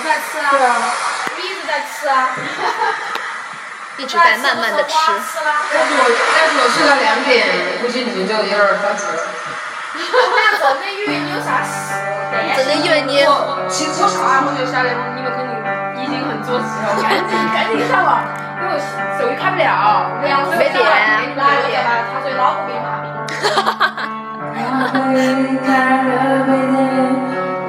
吃啊，我一直在吃啊，一直在慢慢的吃。但是我但是我睡到两点，估计你们就有点着急了。那真的以为你有啥事，真的以为你。其实我啥我就晓得你们肯定已经很着急了，赶紧赶紧上网，因为手机开不了，没电。哪个电他说脑壳给你麻痹。哈哈哈哈。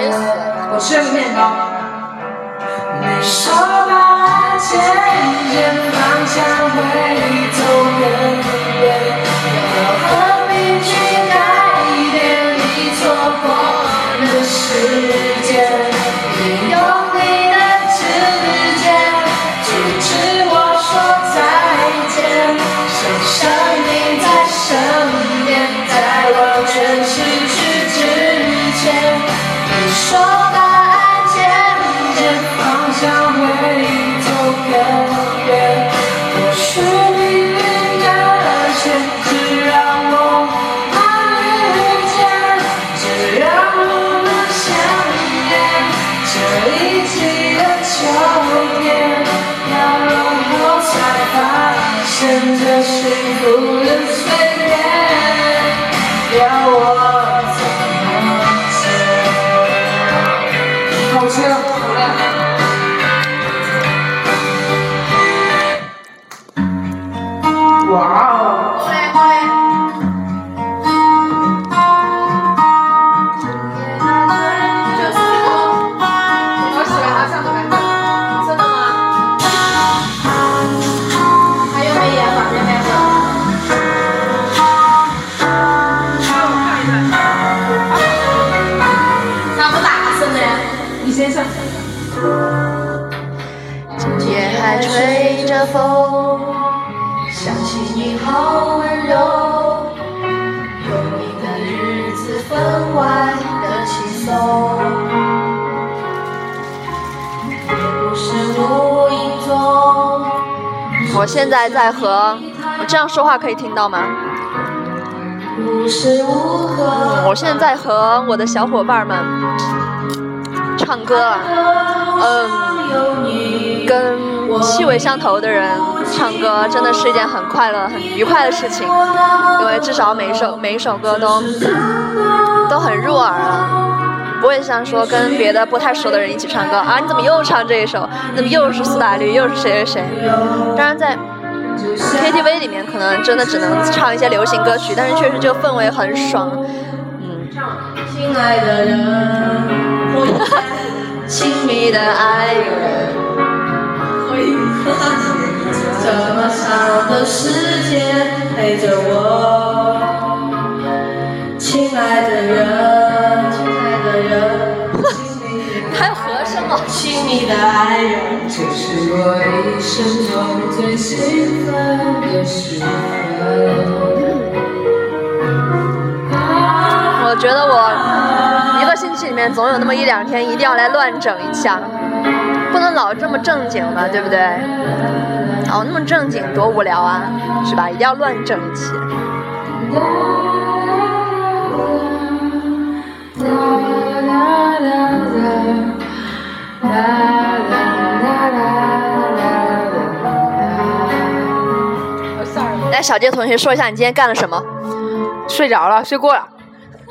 也是。我吃了个面包。这是不能飞我现在在和我这样说话可以听到吗？我现在在和我的小伙伴们唱歌啊，嗯，跟气味相投的人唱歌真的是一件很快乐、很愉快的事情，因为至少每一首每一首歌都都很入耳啊。不会像说跟别的不太熟的人一起唱歌啊，你怎么又唱这一首？怎么又是苏打绿，又是谁谁谁？当然在 KTV 里面可能真的只能唱一些流行歌曲，但是确实这个氛围很爽。嗯。亲爱的人，亲密的爱人，这么长的时间陪着我，亲爱的人。还有和声哦。我觉得我一个星期里面总有那么一两天一定要来乱整一下，不能老这么正经嘛，对不对？哦，那么正经多无聊啊，是吧？一定要乱整一期。来，小杰同学说一下你今天干了什么？睡着了，睡过了。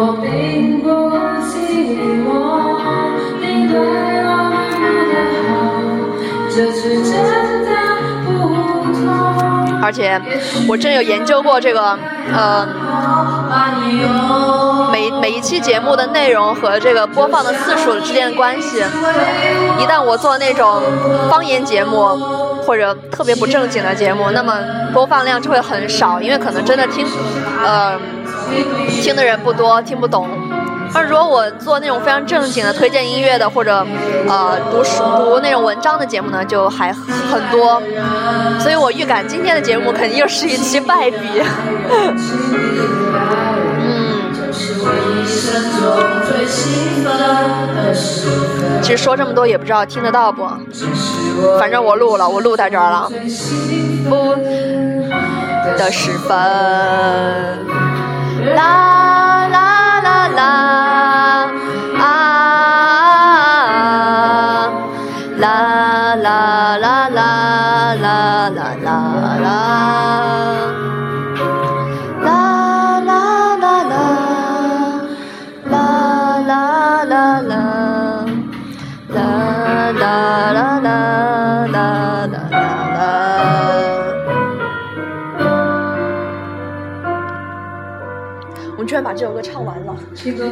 我并不。而且我真有研究过这个，呃，每每一期节目的内容和这个播放的次数之间的关系。一旦我做那种方言节目或者特别不正经的节目，那么播放量就会很少，因为可能真的听，呃，听的人不多，听不懂。而如果我做那种非常正经的推荐音乐的，或者呃读书读那种文章的节目呢，就还很多。所以我预感今天的节目肯定又是一期败笔。嗯，其实说这么多也不知道听得到不，反正我录了，我录在这儿了。不的时分，啦啦啦啦啊，啦啦啦啦啦啦啦啦。啦把这首歌唱完了。七哥，